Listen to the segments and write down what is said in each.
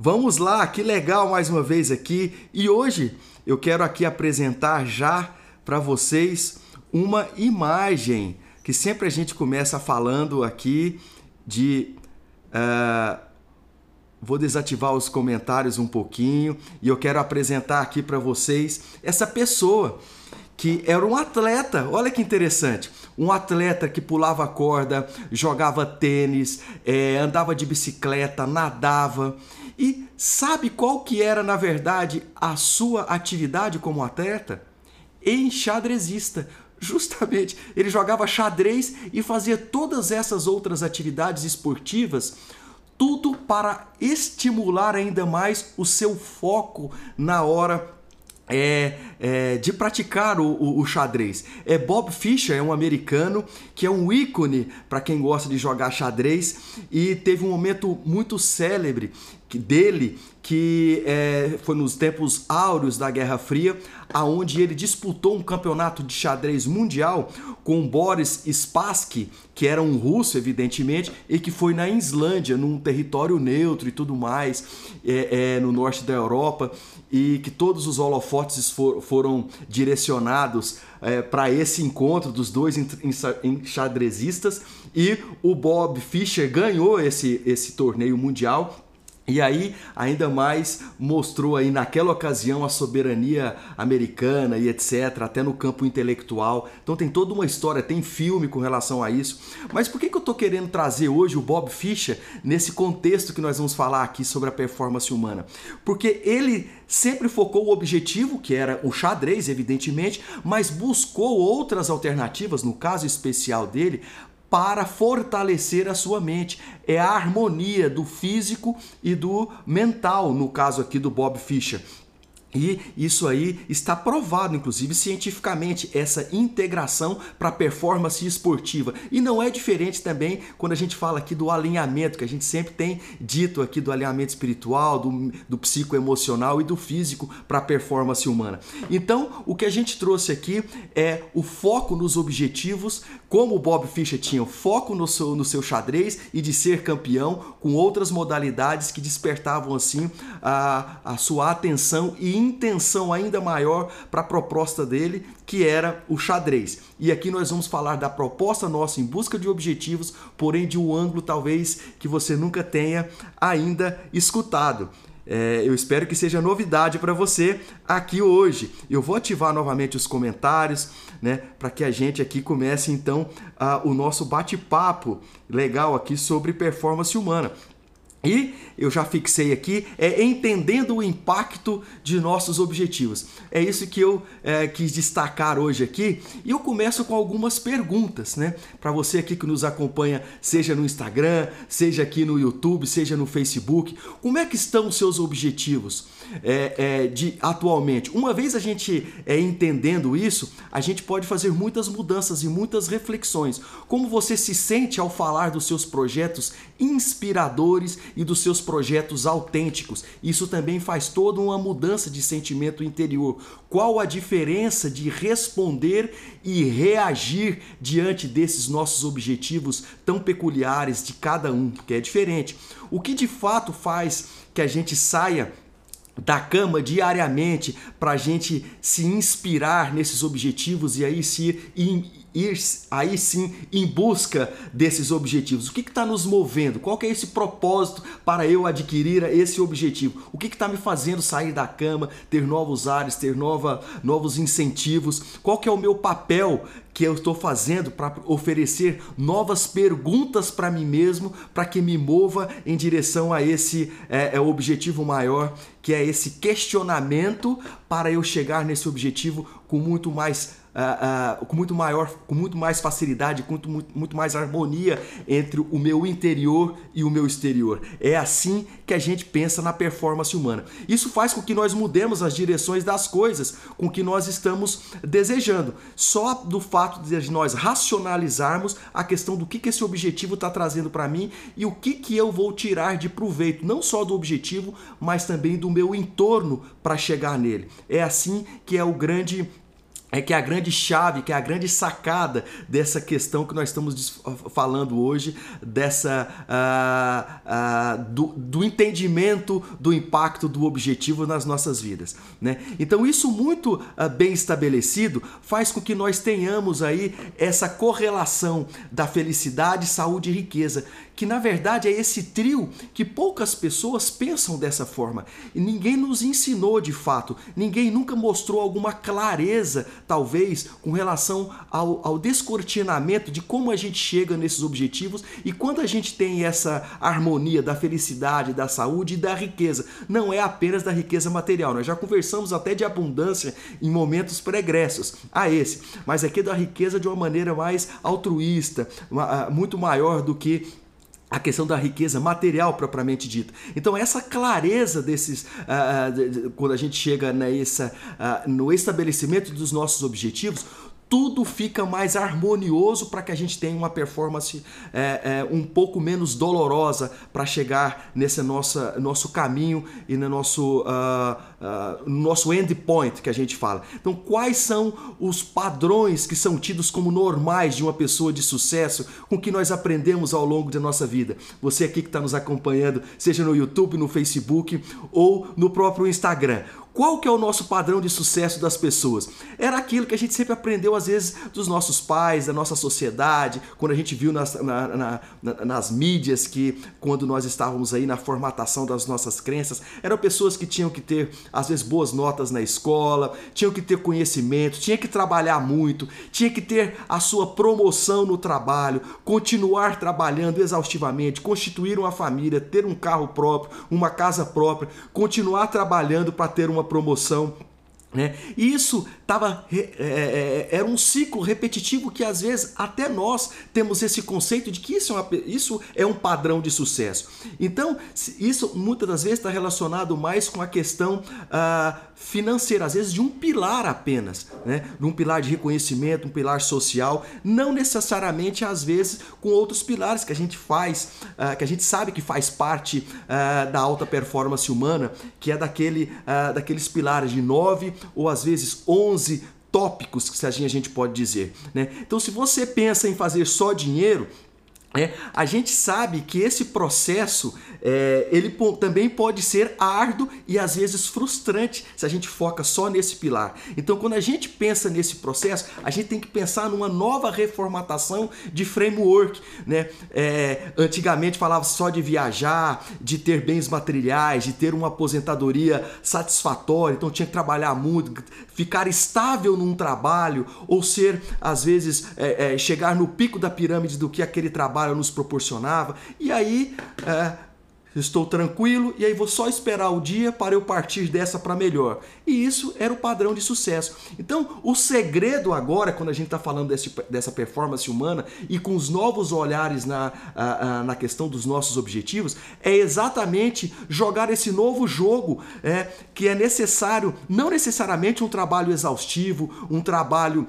Vamos lá, que legal mais uma vez aqui. E hoje eu quero aqui apresentar já para vocês uma imagem que sempre a gente começa falando aqui de. Uh, vou desativar os comentários um pouquinho e eu quero apresentar aqui para vocês essa pessoa que era um atleta. Olha que interessante. Um atleta que pulava corda, jogava tênis, é, andava de bicicleta, nadava. E sabe qual que era, na verdade, a sua atividade como atleta? Enxadrezista. Justamente, ele jogava xadrez e fazia todas essas outras atividades esportivas, tudo para estimular ainda mais o seu foco na hora é, é, de praticar o, o, o, xadrez. É Bob Fischer, é um americano que é um ícone para quem gosta de jogar xadrez e teve um momento muito célebre dele que é, foi nos tempos áureos da Guerra Fria, aonde ele disputou um campeonato de xadrez mundial com Boris Spassky, que era um russo, evidentemente, e que foi na Islândia, num território neutro e tudo mais, é, é, no norte da Europa, e que todos os holofotes for, foram direcionados é, para esse encontro dos dois enxadrezistas, e o Bob Fischer ganhou esse, esse torneio mundial e aí, ainda mais mostrou aí naquela ocasião a soberania americana e etc, até no campo intelectual. Então tem toda uma história, tem filme com relação a isso. Mas por que, que eu estou querendo trazer hoje o Bob Fischer nesse contexto que nós vamos falar aqui sobre a performance humana? Porque ele sempre focou o objetivo, que era o xadrez, evidentemente, mas buscou outras alternativas, no caso especial dele, para fortalecer a sua mente. É a harmonia do físico e do mental, no caso aqui do Bob Fischer. E isso aí está provado, inclusive cientificamente, essa integração para performance esportiva. E não é diferente também quando a gente fala aqui do alinhamento, que a gente sempre tem dito aqui do alinhamento espiritual, do, do psicoemocional e do físico para performance humana. Então, o que a gente trouxe aqui é o foco nos objetivos, como o Bob Fischer tinha foco no seu, no seu xadrez e de ser campeão, com outras modalidades que despertavam assim a, a sua atenção e intenção ainda maior para a proposta dele, que era o xadrez. E aqui nós vamos falar da proposta nossa em busca de objetivos, porém de um ângulo talvez que você nunca tenha ainda escutado. É, eu espero que seja novidade para você aqui hoje. Eu vou ativar novamente os comentários, né, para que a gente aqui comece então uh, o nosso bate-papo legal aqui sobre performance humana. E eu já fixei aqui, é entendendo o impacto de nossos objetivos. É isso que eu é, quis destacar hoje aqui. E eu começo com algumas perguntas, né? Para você aqui que nos acompanha, seja no Instagram, seja aqui no YouTube, seja no Facebook. Como é que estão os seus objetivos é, é, de atualmente? Uma vez a gente é, entendendo isso, a gente pode fazer muitas mudanças e muitas reflexões. Como você se sente ao falar dos seus projetos inspiradores e dos seus projetos autênticos. Isso também faz toda uma mudança de sentimento interior. Qual a diferença de responder e reagir diante desses nossos objetivos tão peculiares de cada um, que é diferente? O que de fato faz que a gente saia da cama diariamente para a gente se inspirar nesses objetivos e aí se ir aí sim em busca desses objetivos. O que está nos movendo? Qual é esse propósito para eu adquirir esse objetivo? O que está me fazendo sair da cama, ter novos ares, ter nova, novos incentivos? Qual que é o meu papel que eu estou fazendo para oferecer novas perguntas para mim mesmo, para que me mova em direção a esse é, é, objetivo maior, que é esse questionamento para eu chegar nesse objetivo com muito mais uh, uh, com muito maior, com muito mais facilidade, com muito, muito, muito mais harmonia entre o meu interior e o meu exterior. É assim que a gente pensa na performance humana. Isso faz com que nós mudemos as direções das coisas com que nós estamos desejando. Só do fato de nós racionalizarmos a questão do que, que esse objetivo está trazendo para mim e o que, que eu vou tirar de proveito, não só do objetivo, mas também do meu entorno para chegar nele. É assim que é o grande é que é a grande chave, que é a grande sacada dessa questão que nós estamos falando hoje, dessa uh, uh, do, do, entendimento do impacto do objetivo nas nossas vidas. Né? Então isso muito uh, bem estabelecido faz com que nós tenhamos aí essa correlação da felicidade, saúde e riqueza, que na verdade é esse trio que poucas pessoas pensam dessa forma. E ninguém nos ensinou de fato, ninguém nunca mostrou alguma clareza, talvez, com relação ao, ao descortinamento de como a gente chega nesses objetivos e quando a gente tem essa harmonia da felicidade, da saúde e da riqueza. Não é apenas da riqueza material, nós já conversamos até de abundância em momentos pregressos a esse, mas aqui da riqueza de uma maneira mais altruísta, muito maior do que a questão da riqueza material propriamente dita. Então essa clareza desses, uh, quando a gente chega nessa, uh, no estabelecimento dos nossos objetivos, tudo fica mais harmonioso para que a gente tenha uma performance é, é, um pouco menos dolorosa para chegar nesse nossa, nosso caminho e no nosso, uh, uh, nosso endpoint que a gente fala. Então, quais são os padrões que são tidos como normais de uma pessoa de sucesso com que nós aprendemos ao longo da nossa vida? Você aqui que está nos acompanhando, seja no YouTube, no Facebook ou no próprio Instagram. Qual que é o nosso padrão de sucesso das pessoas? Era aquilo que a gente sempre aprendeu às vezes dos nossos pais, da nossa sociedade, quando a gente viu nas, na, na, na, nas mídias que quando nós estávamos aí na formatação das nossas crenças, eram pessoas que tinham que ter às vezes boas notas na escola, tinham que ter conhecimento, tinha que trabalhar muito, tinha que ter a sua promoção no trabalho, continuar trabalhando exaustivamente, constituir uma família, ter um carro próprio, uma casa própria, continuar trabalhando para ter uma promoção. Né? Isso tava, é, é, é, era um ciclo repetitivo que às vezes até nós temos esse conceito de que isso é, uma, isso é um padrão de sucesso. Então, isso muitas das vezes está relacionado mais com a questão ah, financeira, às vezes de um pilar apenas, né? de um pilar de reconhecimento, um pilar social, não necessariamente às vezes com outros pilares que a gente faz, ah, que a gente sabe que faz parte ah, da alta performance humana, que é daquele, ah, daqueles pilares de 9 ou às vezes 11 tópicos que a gente pode dizer. Né? Então, se você pensa em fazer só dinheiro, é, a gente sabe que esse processo é, ele também pode ser árduo e às vezes frustrante se a gente foca só nesse pilar. Então, quando a gente pensa nesse processo, a gente tem que pensar numa nova reformatação de framework. Né? É, antigamente falava só de viajar, de ter bens materiais, de ter uma aposentadoria satisfatória, então tinha que trabalhar muito, ficar estável num trabalho ou ser, às vezes, é, é, chegar no pico da pirâmide do que aquele trabalho nos proporcionava. E aí é, estou tranquilo e aí vou só esperar o dia para eu partir dessa para melhor. E isso era o padrão de sucesso. Então, o segredo agora, quando a gente está falando desse, dessa performance humana e com os novos olhares na, na questão dos nossos objetivos, é exatamente jogar esse novo jogo é, que é necessário, não necessariamente um trabalho exaustivo, um trabalho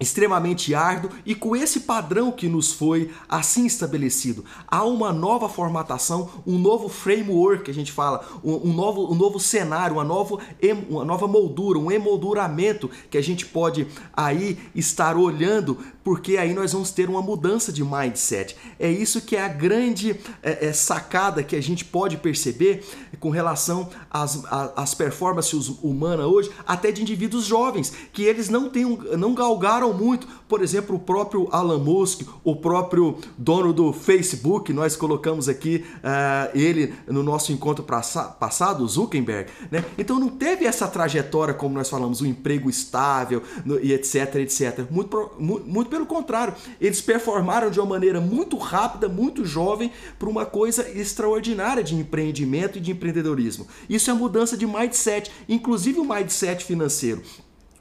extremamente árduo e com esse padrão que nos foi assim estabelecido. Há uma nova formatação, um novo framework que a gente fala, um, um novo, um novo cenário, uma nova, uma nova moldura, um emolduramento que a gente pode aí estar olhando, porque aí nós vamos ter uma mudança de mindset. É isso que é a grande é, é, sacada que a gente pode perceber com relação às, às performances humanas hoje, até de indivíduos jovens, que eles não, têm, não galgaram muito. Por exemplo, o próprio Alan Musk, o próprio dono do Facebook, nós colocamos aqui uh, ele no nosso encontro passado, Zuckerberg. Né? Então não teve essa trajetória, como nós falamos, um emprego estável no, e etc, etc. Muito, muito pelo contrário, eles performaram de uma maneira muito rápida, muito jovem, para uma coisa extraordinária de empreendimento e de empreendedorismo. Isso é mudança de mindset, inclusive o mindset financeiro.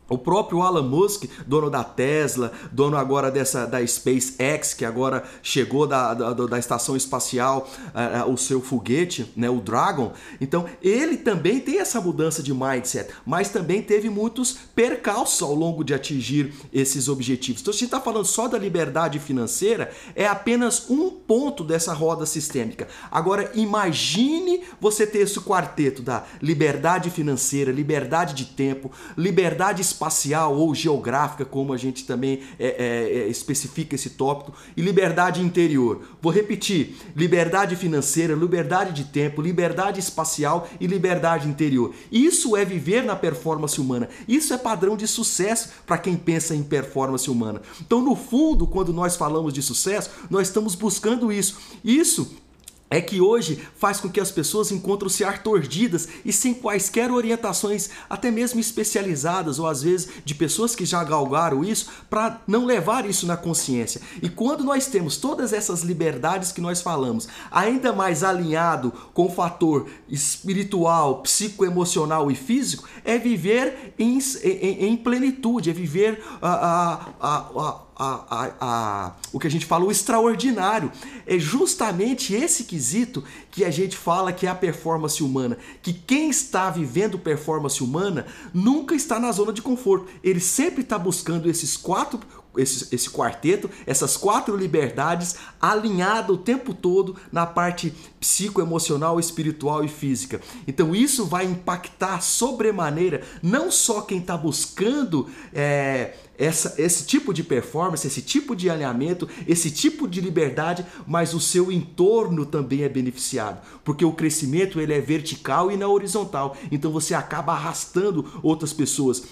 O próprio Elon Musk, dono da Tesla, dono agora dessa da SpaceX, que agora chegou da, da, da estação espacial, uh, o seu foguete, né, o Dragon. Então, ele também tem essa mudança de mindset, mas também teve muitos percalços ao longo de atingir esses objetivos. Então, se está falando só da liberdade financeira, é apenas um ponto dessa roda sistêmica. Agora, imagine você ter esse quarteto da liberdade financeira, liberdade de tempo, liberdade espiritual espacial ou geográfica, como a gente também é, é, é, especifica esse tópico, e liberdade interior. Vou repetir: liberdade financeira, liberdade de tempo, liberdade espacial e liberdade interior. Isso é viver na performance humana. Isso é padrão de sucesso para quem pensa em performance humana. Então, no fundo, quando nós falamos de sucesso, nós estamos buscando isso. Isso é que hoje faz com que as pessoas encontram-se atordidas e sem quaisquer orientações, até mesmo especializadas ou às vezes de pessoas que já galgaram isso, para não levar isso na consciência. E quando nós temos todas essas liberdades que nós falamos, ainda mais alinhado com o fator espiritual, psicoemocional e físico, é viver em, em, em plenitude, é viver a, a, a, a, a, a, o que a gente fala, o extraordinário. É justamente esse quesito que a gente fala que é a performance humana. Que quem está vivendo performance humana nunca está na zona de conforto. Ele sempre está buscando esses quatro esse, esse quarteto, essas quatro liberdades alinhado o tempo todo na parte psicoemocional, espiritual e física. Então isso vai impactar sobremaneira não só quem está buscando é, essa, esse tipo de performance, esse tipo de alinhamento, esse tipo de liberdade, mas o seu entorno também é beneficiado, porque o crescimento ele é vertical e não horizontal. Então você acaba arrastando outras pessoas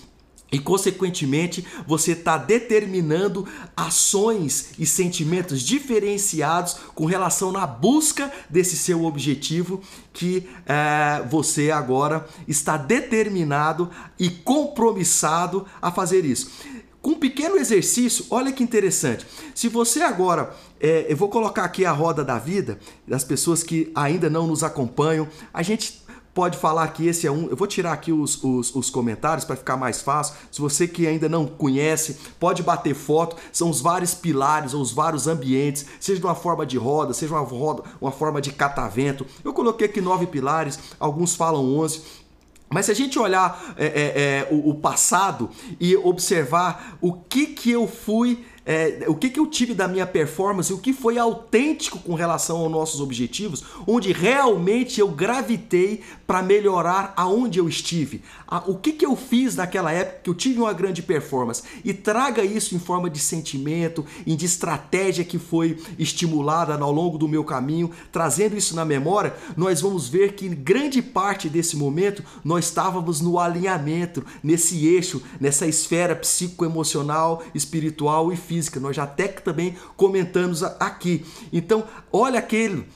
e, consequentemente, você está determinando ações e sentimentos diferenciados com relação na busca desse seu objetivo que é, você agora está determinado e compromissado a fazer isso. Com um pequeno exercício, olha que interessante. Se você agora, é, eu vou colocar aqui a roda da vida das pessoas que ainda não nos acompanham, a gente pode falar que esse é um. Eu vou tirar aqui os, os, os comentários para ficar mais fácil. Se você que ainda não conhece, pode bater foto. São os vários pilares ou os vários ambientes, seja de uma forma de roda, seja uma, roda, uma forma de catavento. Eu coloquei aqui nove pilares, alguns falam onze. Mas se a gente olhar é, é, é, o, o passado e observar o que, que eu fui é, o que, que eu tive da minha performance, o que foi autêntico com relação aos nossos objetivos, onde realmente eu gravitei para melhorar aonde eu estive. o que, que eu fiz naquela época que eu tive uma grande performance. E traga isso em forma de sentimento, em de estratégia que foi estimulada ao longo do meu caminho, trazendo isso na memória, nós vamos ver que grande parte desse momento nós estávamos no alinhamento, nesse eixo, nessa esfera psicoemocional, espiritual e física física, nós já até também comentamos aqui. Então, olha aquele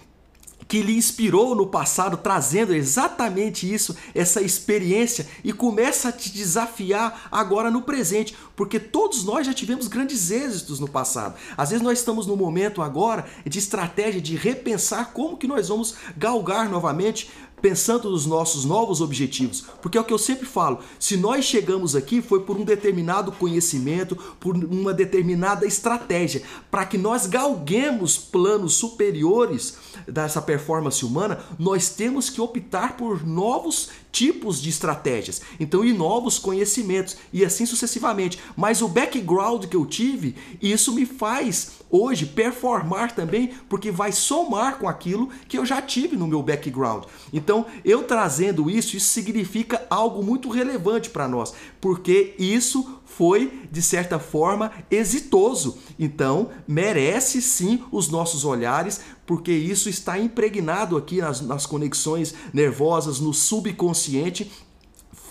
que lhe inspirou no passado, trazendo exatamente isso, essa experiência, e começa a te desafiar agora no presente, porque todos nós já tivemos grandes êxitos no passado. Às vezes nós estamos no momento agora de estratégia de repensar como que nós vamos galgar novamente pensando nos nossos novos objetivos, porque é o que eu sempre falo, se nós chegamos aqui foi por um determinado conhecimento, por uma determinada estratégia, para que nós galguemos planos superiores dessa performance humana, nós temos que optar por novos tipos de estratégias, então e novos conhecimentos e assim sucessivamente. Mas o background que eu tive, isso me faz hoje performar também, porque vai somar com aquilo que eu já tive no meu background. Então, eu trazendo isso, isso significa algo muito relevante para nós, porque isso foi, de certa forma, exitoso. Então, merece sim os nossos olhares, porque isso está impregnado aqui nas, nas conexões nervosas, no subconsciente,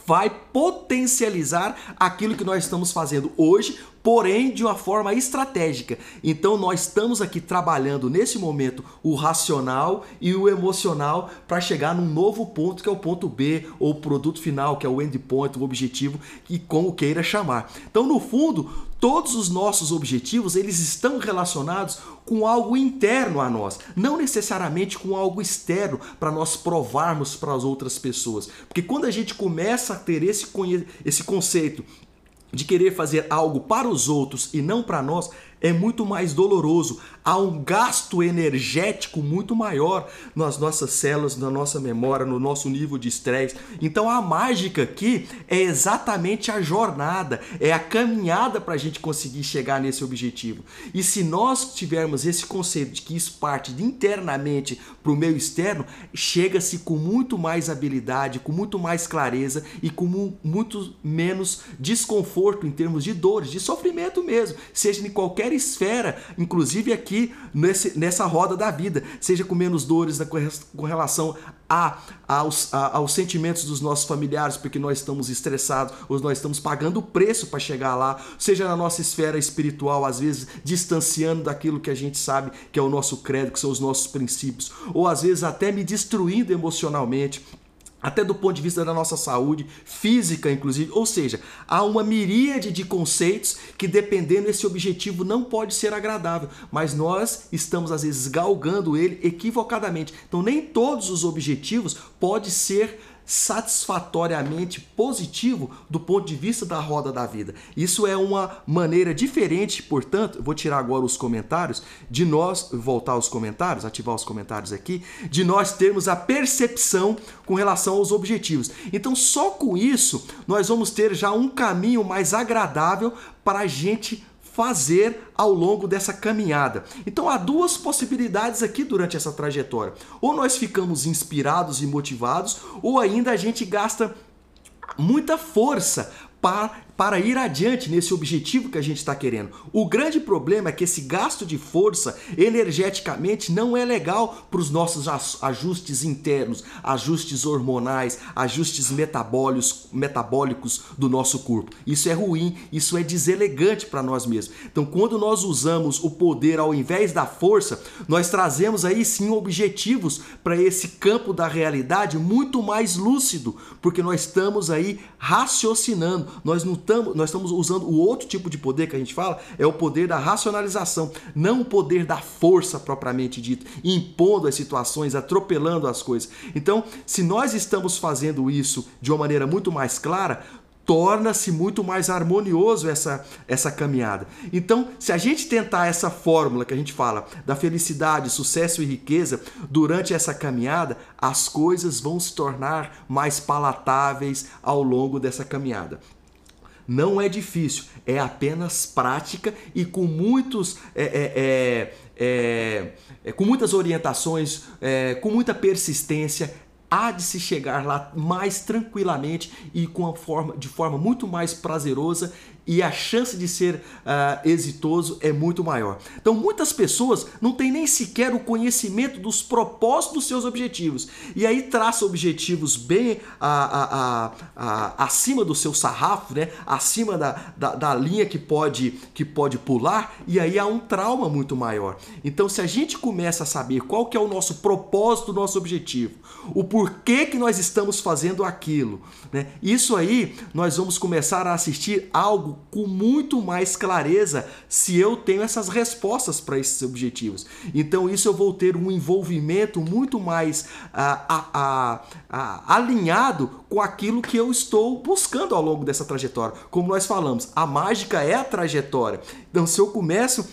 vai potencializar aquilo que nós estamos fazendo hoje, porém de uma forma estratégica. Então nós estamos aqui trabalhando nesse momento o racional e o emocional para chegar num novo ponto que é o ponto B ou o produto final, que é o endpoint, o objetivo e como queira chamar. Então no fundo, todos os nossos objetivos, eles estão relacionados com algo interno a nós, não necessariamente com algo externo para nós provarmos para as outras pessoas. Porque quando a gente começa a ter esse, esse conceito de querer fazer algo para os outros e não para nós, é muito mais doloroso. Há um gasto energético muito maior nas nossas células, na nossa memória, no nosso nível de estresse. Então a mágica aqui é exatamente a jornada, é a caminhada para a gente conseguir chegar nesse objetivo. E se nós tivermos esse conceito de que isso parte internamente para o meio externo, chega-se com muito mais habilidade, com muito mais clareza e com muito menos desconforto em termos de dores, de sofrimento mesmo, seja em qualquer esfera, inclusive aqui nesse, nessa roda da vida, seja com menos dores com relação a, aos, a, aos sentimentos dos nossos familiares, porque nós estamos estressados, ou nós estamos pagando o preço para chegar lá, seja na nossa esfera espiritual, às vezes distanciando daquilo que a gente sabe que é o nosso credo, que são os nossos princípios, ou às vezes até me destruindo emocionalmente até do ponto de vista da nossa saúde física, inclusive. Ou seja, há uma miríade de conceitos que, dependendo desse objetivo, não pode ser agradável, mas nós estamos às vezes galgando ele equivocadamente. Então, nem todos os objetivos podem ser satisfatoriamente positivo do ponto de vista da roda da vida. Isso é uma maneira diferente, portanto, vou tirar agora os comentários, de nós voltar aos comentários, ativar os comentários aqui, de nós termos a percepção com relação aos objetivos. Então, só com isso, nós vamos ter já um caminho mais agradável para a gente fazer ao longo dessa caminhada. Então há duas possibilidades aqui durante essa trajetória. Ou nós ficamos inspirados e motivados, ou ainda a gente gasta muita força para, para ir adiante nesse objetivo que a gente está querendo. O grande problema é que esse gasto de força energeticamente não é legal para os nossos ajustes internos, ajustes hormonais, ajustes metabólicos, metabólicos do nosso corpo. Isso é ruim, isso é deselegante para nós mesmos. Então, quando nós usamos o poder ao invés da força, nós trazemos aí sim objetivos para esse campo da realidade muito mais lúcido, porque nós estamos aí raciocinando nós não estamos, nós estamos usando o outro tipo de poder que a gente fala, é o poder da racionalização, não o poder da força propriamente dito, impondo as situações, atropelando as coisas. Então, se nós estamos fazendo isso de uma maneira muito mais clara, torna-se muito mais harmonioso essa, essa caminhada. Então, se a gente tentar essa fórmula que a gente fala da felicidade, sucesso e riqueza durante essa caminhada, as coisas vão se tornar mais palatáveis ao longo dessa caminhada. Não é difícil, é apenas prática e com muitos. É, é, é, é, é com muitas orientações, é, com muita persistência, há de se chegar lá mais tranquilamente e com a forma, de forma muito mais prazerosa e a chance de ser uh, exitoso é muito maior. Então, muitas pessoas não têm nem sequer o conhecimento dos propósitos dos seus objetivos e aí traça objetivos bem a, a, a, acima do seu sarrafo, né? acima da, da, da linha que pode, que pode pular e aí há um trauma muito maior. Então, se a gente começa a saber qual que é o nosso propósito, o nosso objetivo, o porquê que nós estamos fazendo aquilo, né? isso aí nós vamos começar a assistir algo com muito mais clareza se eu tenho essas respostas para esses objetivos. Então, isso eu vou ter um envolvimento muito mais ah, ah, ah, alinhado com aquilo que eu estou buscando ao longo dessa trajetória. Como nós falamos, a mágica é a trajetória. Então, se eu começo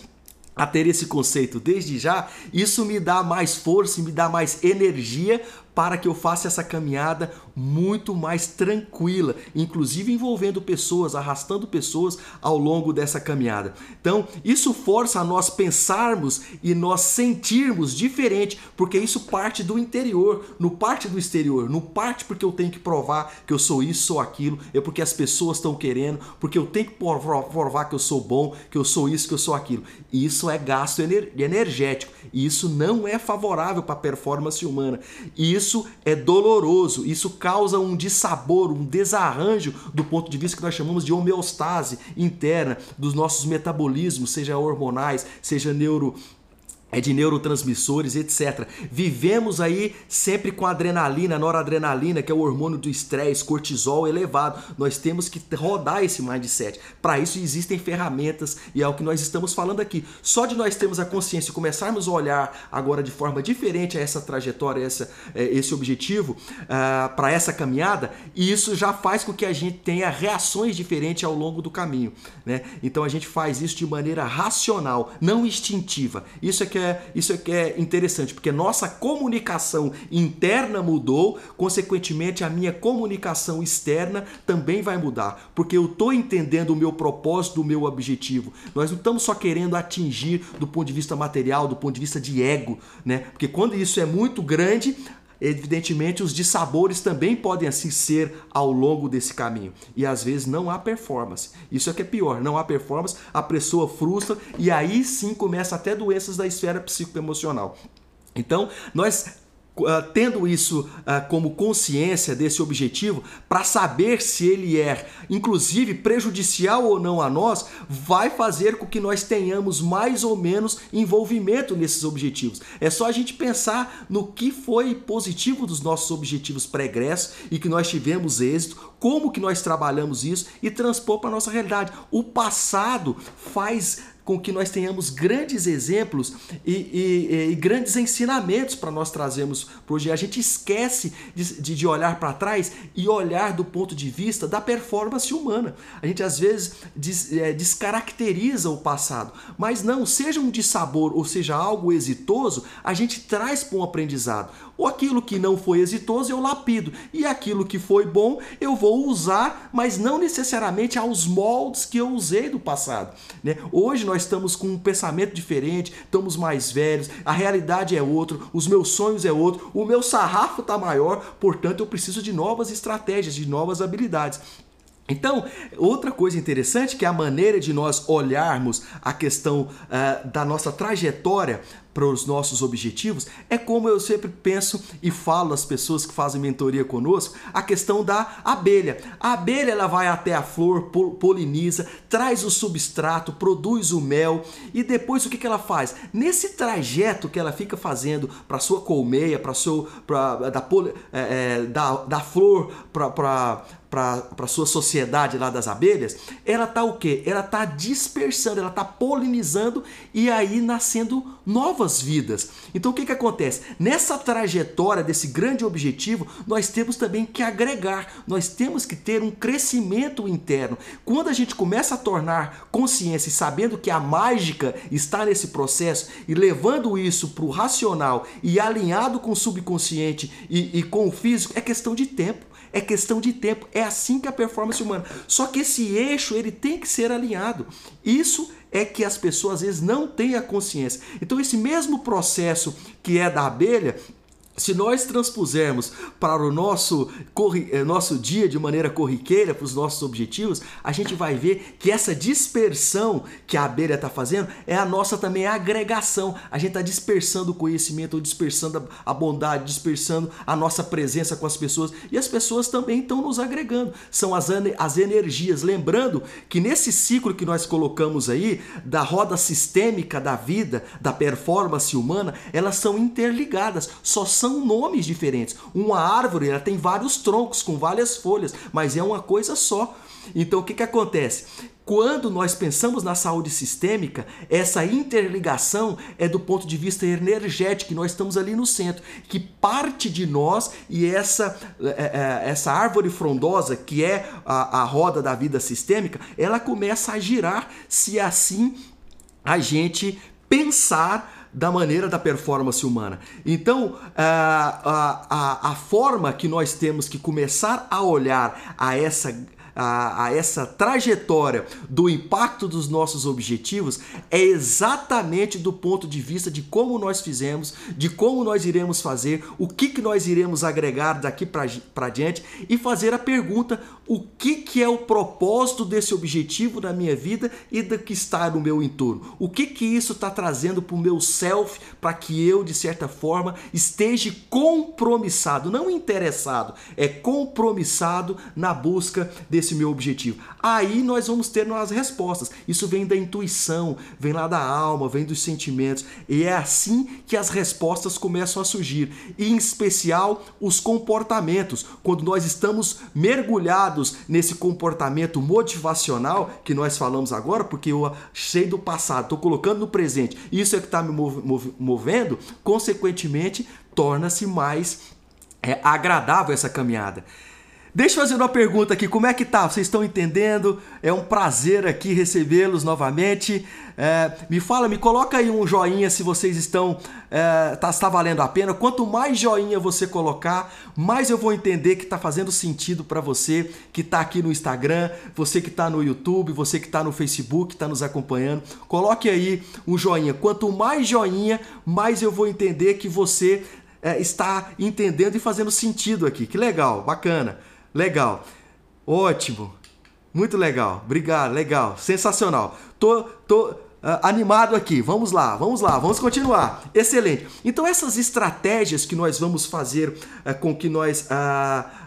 a ter esse conceito desde já, isso me dá mais força, me dá mais energia para que eu faça essa caminhada muito mais tranquila, inclusive envolvendo pessoas, arrastando pessoas ao longo dessa caminhada. Então, isso força a nós pensarmos e nós sentirmos diferente, porque isso parte do interior, no parte do exterior, no parte porque eu tenho que provar que eu sou isso, sou aquilo, é porque as pessoas estão querendo, porque eu tenho que provar que eu sou bom, que eu sou isso, que eu sou aquilo. Isso é gasto energético, e isso não é favorável para a performance humana. Isso é doloroso, isso causa um dissabor, um desarranjo do ponto de vista que nós chamamos de homeostase interna dos nossos metabolismos, seja hormonais, seja neuro é de neurotransmissores, etc. Vivemos aí sempre com adrenalina, noradrenalina, que é o hormônio do estresse, cortisol elevado. Nós temos que rodar esse mindset. Para isso existem ferramentas e é o que nós estamos falando aqui. Só de nós termos a consciência e começarmos a olhar agora de forma diferente a essa trajetória, essa, é, esse objetivo, uh, ah, para essa caminhada, e isso já faz com que a gente tenha reações diferentes ao longo do caminho. Né? Então a gente faz isso de maneira racional, não instintiva. Isso é que é, isso é que é interessante, porque nossa comunicação interna mudou, consequentemente a minha comunicação externa também vai mudar, porque eu estou entendendo o meu propósito, o meu objetivo. Nós não estamos só querendo atingir do ponto de vista material, do ponto de vista de ego, né? Porque quando isso é muito grande, Evidentemente, os dissabores também podem assim ser ao longo desse caminho. E às vezes não há performance. Isso é que é pior, não há performance, a pessoa frustra e aí sim começa até doenças da esfera psicoemocional. Então, nós Uh, tendo isso uh, como consciência desse objetivo, para saber se ele é, inclusive, prejudicial ou não a nós, vai fazer com que nós tenhamos mais ou menos envolvimento nesses objetivos. É só a gente pensar no que foi positivo dos nossos objetivos pregressos e que nós tivemos êxito, como que nós trabalhamos isso e transpor para a nossa realidade. O passado faz com que nós tenhamos grandes exemplos e, e, e grandes ensinamentos para nós trazermos para hoje. A gente esquece de, de olhar para trás e olhar do ponto de vista da performance humana. A gente às vezes des, é, descaracteriza o passado, mas não, seja um dissabor ou seja algo exitoso, a gente traz para um aprendizado. Ou aquilo que não foi exitoso eu lapido, e aquilo que foi bom eu vou usar, mas não necessariamente aos moldes que eu usei do passado. Né? Hoje nós estamos com um pensamento diferente, estamos mais velhos, a realidade é outra, os meus sonhos é outro, o meu sarrafo está maior, portanto eu preciso de novas estratégias, de novas habilidades. Então, outra coisa interessante que é a maneira de nós olharmos a questão uh, da nossa trajetória para os nossos objetivos é como eu sempre penso e falo às pessoas que fazem mentoria conosco, a questão da abelha. A abelha ela vai até a flor, poliniza, traz o substrato, produz o mel e depois o que, que ela faz? Nesse trajeto que ela fica fazendo para sua colmeia, para seu pra, da, é, da, da flor para para sua sociedade lá das abelhas, ela tá o quê? Ela tá dispersando, ela tá polinizando e aí nascendo novas vidas. Então o que que acontece? Nessa trajetória desse grande objetivo, nós temos também que agregar, nós temos que ter um crescimento interno. Quando a gente começa a tornar consciência e sabendo que a mágica está nesse processo e levando isso para o racional e alinhado com o subconsciente e, e com o físico, é questão de tempo é questão de tempo. É assim que a performance humana. Só que esse eixo ele tem que ser alinhado. Isso é que as pessoas às vezes não têm a consciência. Então esse mesmo processo que é da abelha, se nós transpusermos para o nosso, eh, nosso dia de maneira corriqueira, para os nossos objetivos, a gente vai ver que essa dispersão que a abelha está fazendo é a nossa também agregação. A gente está dispersando o conhecimento, dispersando a bondade, dispersando a nossa presença com as pessoas. E as pessoas também estão nos agregando. São as, as energias. Lembrando que nesse ciclo que nós colocamos aí, da roda sistêmica da vida, da performance humana, elas são interligadas. Só são são nomes diferentes. Uma árvore ela tem vários troncos com várias folhas, mas é uma coisa só. Então o que, que acontece? Quando nós pensamos na saúde sistêmica, essa interligação é do ponto de vista energético, nós estamos ali no centro, que parte de nós e essa, é, é, essa árvore frondosa, que é a, a roda da vida sistêmica, ela começa a girar se assim a gente pensar da maneira da performance humana. Então, a, a, a forma que nós temos que começar a olhar a essa a, a, essa trajetória do impacto dos nossos objetivos é exatamente do ponto de vista de como nós fizemos, de como nós iremos fazer, o que, que nós iremos agregar daqui para diante e fazer a pergunta: o que, que é o propósito desse objetivo na minha vida e do que está no meu entorno? O que, que isso está trazendo para o meu self para que eu, de certa forma, esteja compromissado, não interessado, é compromissado na busca desse esse meu objetivo? Aí nós vamos ter as respostas. Isso vem da intuição, vem lá da alma, vem dos sentimentos. E é assim que as respostas começam a surgir. E em especial os comportamentos. Quando nós estamos mergulhados nesse comportamento motivacional que nós falamos agora, porque eu sei do passado, estou colocando no presente, isso é que está me movendo, consequentemente torna-se mais é, agradável essa caminhada. Deixa eu fazer uma pergunta aqui, como é que tá? Vocês estão entendendo? É um prazer aqui recebê-los novamente. É, me fala, me coloca aí um joinha se vocês estão. É, tá, está valendo a pena. Quanto mais joinha você colocar, mais eu vou entender que está fazendo sentido para você que está aqui no Instagram, você que está no YouTube, você que está no Facebook, está nos acompanhando. Coloque aí um joinha. Quanto mais joinha, mais eu vou entender que você é, está entendendo e fazendo sentido aqui. Que legal, bacana. Legal. Ótimo. Muito legal. Obrigado, legal. Sensacional. Tô, tô animado aqui. Vamos lá, vamos lá, vamos continuar. Excelente. Então essas estratégias que nós vamos fazer uh, com que nós uh,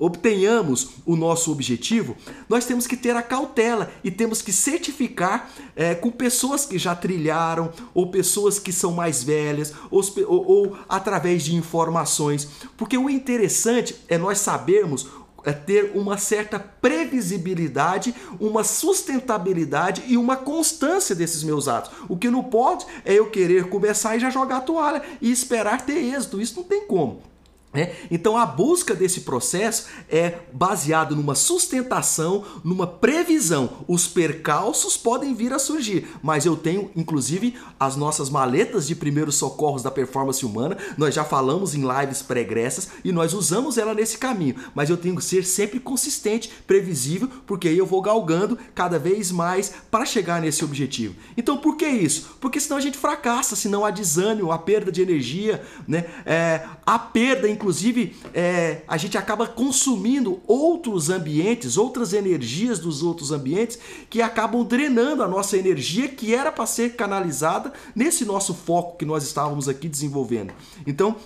obtenhamos o nosso objetivo, nós temos que ter a cautela e temos que certificar é, com pessoas que já trilharam ou pessoas que são mais velhas ou, ou, ou através de informações, porque o interessante é nós sabermos ter uma certa previsibilidade, uma sustentabilidade e uma constância desses meus atos. O que não pode é eu querer começar e já jogar a toalha e esperar ter êxito. Isso não tem como. É, então a busca desse processo é baseado numa sustentação, numa previsão. Os percalços podem vir a surgir, mas eu tenho inclusive as nossas maletas de primeiros socorros da performance humana. Nós já falamos em lives pregressas e nós usamos ela nesse caminho, mas eu tenho que ser sempre consistente, previsível, porque aí eu vou galgando cada vez mais para chegar nesse objetivo. Então por que isso? Porque senão a gente fracassa, senão há desânimo, a perda de energia, né? É, a perda inclusive inclusive, é, a gente acaba consumindo outros ambientes, outras energias dos outros ambientes que acabam drenando a nossa energia que era para ser canalizada nesse nosso foco que nós estávamos aqui desenvolvendo. Então,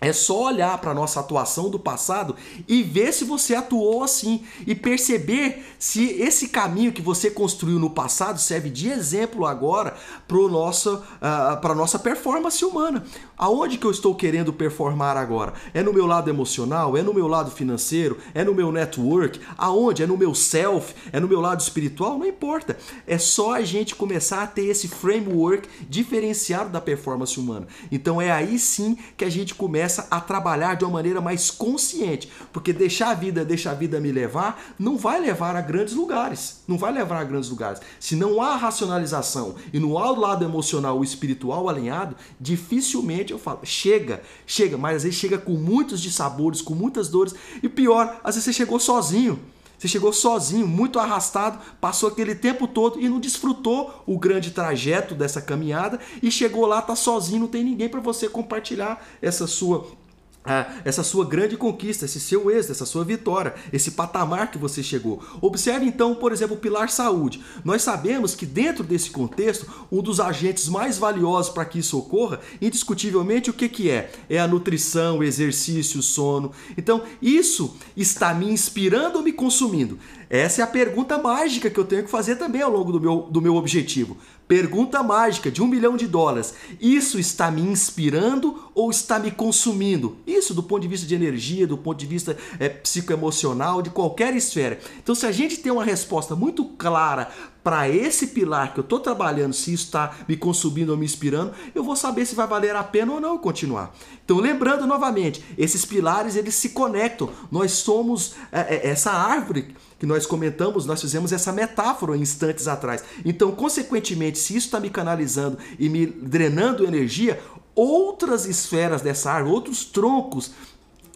é só olhar para nossa atuação do passado e ver se você atuou assim e perceber se esse caminho que você construiu no passado serve de exemplo agora para uh, a nossa performance humana. Aonde que eu estou querendo performar agora? É no meu lado emocional? É no meu lado financeiro? É no meu network? Aonde? É no meu self? É no meu lado espiritual? Não importa. É só a gente começar a ter esse framework diferenciado da performance humana. Então é aí sim que a gente começa a trabalhar de uma maneira mais consciente, porque deixar a vida, deixar a vida me levar, não vai levar a grandes lugares. Não vai levar a grandes lugares. Se não há racionalização e não há o lado emocional, o espiritual alinhado, dificilmente eu falo, chega, chega, mas às vezes chega com muitos dissabores, com muitas dores, e pior, às vezes você chegou sozinho. Você chegou sozinho, muito arrastado, passou aquele tempo todo e não desfrutou o grande trajeto dessa caminhada e chegou lá, tá sozinho, não tem ninguém para você compartilhar essa sua essa sua grande conquista, esse seu êxito, essa sua vitória, esse patamar que você chegou. Observe então, por exemplo, o pilar saúde. Nós sabemos que dentro desse contexto, um dos agentes mais valiosos para que isso ocorra, indiscutivelmente, o que, que é? É a nutrição, o exercício, o sono. Então, isso está me inspirando ou me consumindo? Essa é a pergunta mágica que eu tenho que fazer também ao longo do meu, do meu objetivo. Pergunta mágica de um milhão de dólares. Isso está me inspirando ou está me consumindo? Isso do ponto de vista de energia, do ponto de vista é, psicoemocional, de qualquer esfera. Então, se a gente tem uma resposta muito clara para esse pilar que eu estou trabalhando, se isso está me consumindo ou me inspirando, eu vou saber se vai valer a pena ou não continuar. Então, lembrando novamente, esses pilares eles se conectam. Nós somos é, é, essa árvore que nós comentamos, nós fizemos essa metáfora instantes atrás. Então, consequentemente, se isso está me canalizando e me drenando energia, outras esferas dessa árvore, outros troncos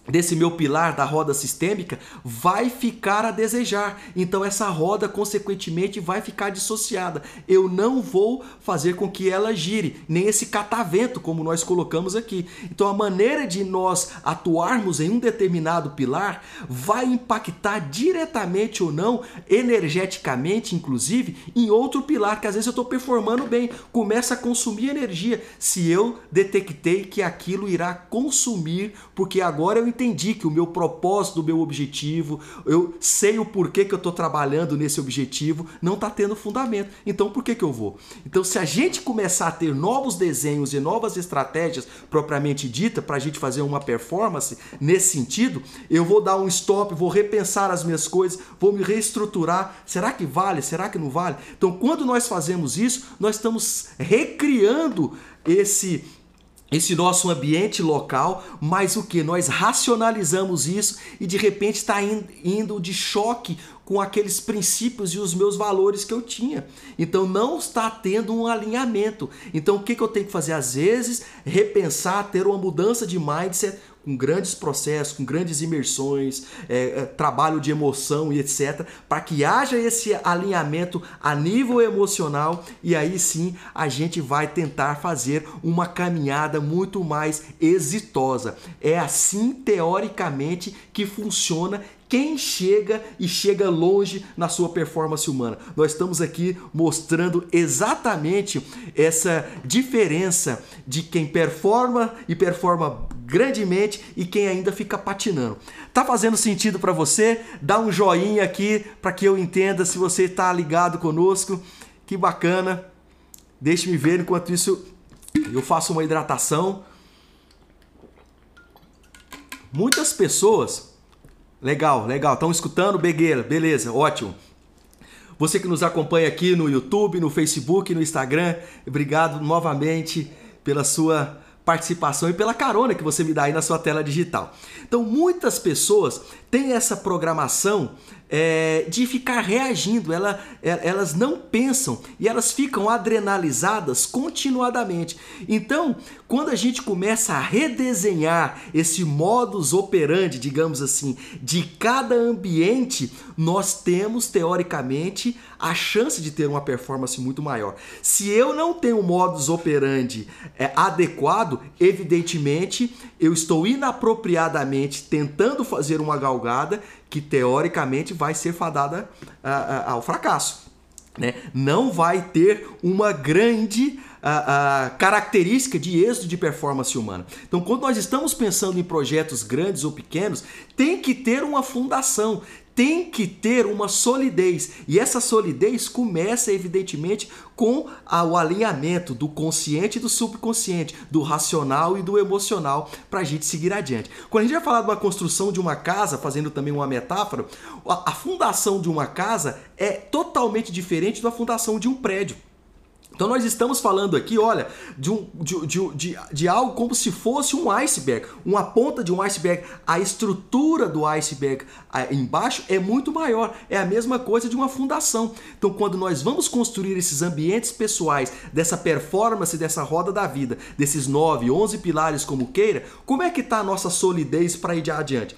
desse meu pilar da roda sistêmica vai ficar a desejar. Então essa roda consequentemente vai ficar dissociada. Eu não vou fazer com que ela gire, nem esse catavento como nós colocamos aqui. Então a maneira de nós atuarmos em um determinado pilar vai impactar diretamente ou não, energeticamente inclusive, em outro pilar que às vezes eu estou performando bem, começa a consumir energia. Se eu detectei que aquilo irá consumir, porque agora eu entendi que o meu propósito, o meu objetivo, eu sei o porquê que eu estou trabalhando nesse objetivo, não está tendo fundamento. Então por que, que eu vou? Então se a gente começar a ter novos desenhos e novas estratégias propriamente dita para a gente fazer uma performance nesse sentido, eu vou dar um stop, vou repensar as minhas coisas, vou me reestruturar. Será que vale? Será que não vale? Então quando nós fazemos isso, nós estamos recriando esse esse nosso ambiente local, mas o que? Nós racionalizamos isso e de repente está indo de choque com aqueles princípios e os meus valores que eu tinha. Então não está tendo um alinhamento. Então o que, que eu tenho que fazer? Às vezes, repensar, ter uma mudança de mindset com grandes processos, com grandes imersões, é, é, trabalho de emoção e etc., para que haja esse alinhamento a nível emocional e aí sim a gente vai tentar fazer uma caminhada muito mais exitosa. É assim, teoricamente, que funciona quem chega e chega longe na sua performance humana. Nós estamos aqui mostrando exatamente essa diferença de quem performa e performa grandemente e quem ainda fica patinando. Tá fazendo sentido para você? Dá um joinha aqui para que eu entenda se você está ligado conosco. Que bacana. Deixe-me ver enquanto isso eu faço uma hidratação. Muitas pessoas Legal, legal. Estão escutando? Begueira, beleza, ótimo. Você que nos acompanha aqui no YouTube, no Facebook, no Instagram, obrigado novamente pela sua participação e pela carona que você me dá aí na sua tela digital. Então, muitas pessoas têm essa programação é, de ficar reagindo, ela, é, elas não pensam e elas ficam adrenalizadas continuadamente. Então, quando a gente começa a redesenhar esse modus operandi, digamos assim, de cada ambiente, nós temos teoricamente a chance de ter uma performance muito maior. Se eu não tenho um modus operandi é, adequado, evidentemente eu estou inapropriadamente tentando fazer uma galgada que teoricamente vai ser fadada ao fracasso. Né? Não vai ter uma grande a, a, característica de êxito de performance humana. Então, quando nós estamos pensando em projetos grandes ou pequenos, tem que ter uma fundação, tem que ter uma solidez. E essa solidez começa, evidentemente, com o alinhamento do consciente e do subconsciente, do racional e do emocional, para a gente seguir adiante. Quando a gente vai falar de uma construção de uma casa, fazendo também uma metáfora, a fundação de uma casa é totalmente diferente da fundação de um prédio. Então nós estamos falando aqui, olha, de, um, de, de, de, de, algo como se fosse um iceberg, uma ponta de um iceberg. A estrutura do iceberg embaixo é muito maior, é a mesma coisa de uma fundação. Então quando nós vamos construir esses ambientes pessoais, dessa performance, dessa roda da vida, desses 9, 11 pilares como queira, como é que está a nossa solidez para ir adiante?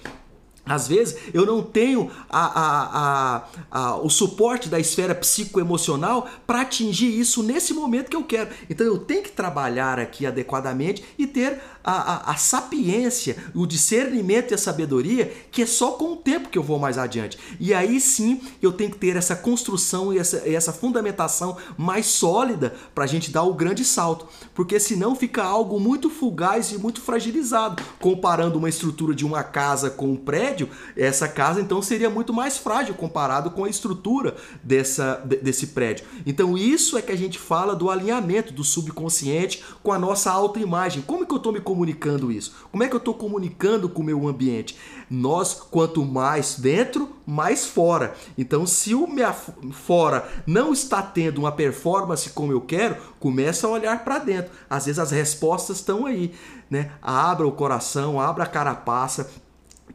Às vezes eu não tenho a, a, a, o suporte da esfera psicoemocional para atingir isso nesse momento que eu quero. Então eu tenho que trabalhar aqui adequadamente e ter a, a, sapiência, o discernimento e a sabedoria, que é só com o tempo que eu vou mais adiante. E aí sim eu tenho que ter essa construção e essa, essa fundamentação mais sólida para a gente dar o grande salto. Porque senão fica algo muito fugaz e muito fragilizado. Comparando uma estrutura de uma casa com um prédio, essa casa então seria muito mais frágil comparado com a estrutura dessa, desse prédio. Então isso é que a gente fala do alinhamento do subconsciente com a nossa autoimagem. Como que eu estou me comunicando isso? Como é que eu estou comunicando com o meu ambiente? Nós, quanto mais dentro, mais fora. Então, se o meu fora não está tendo uma performance como eu quero, começa a olhar para dentro. Às vezes as respostas estão aí, né? Abra o coração, abra a carapaça,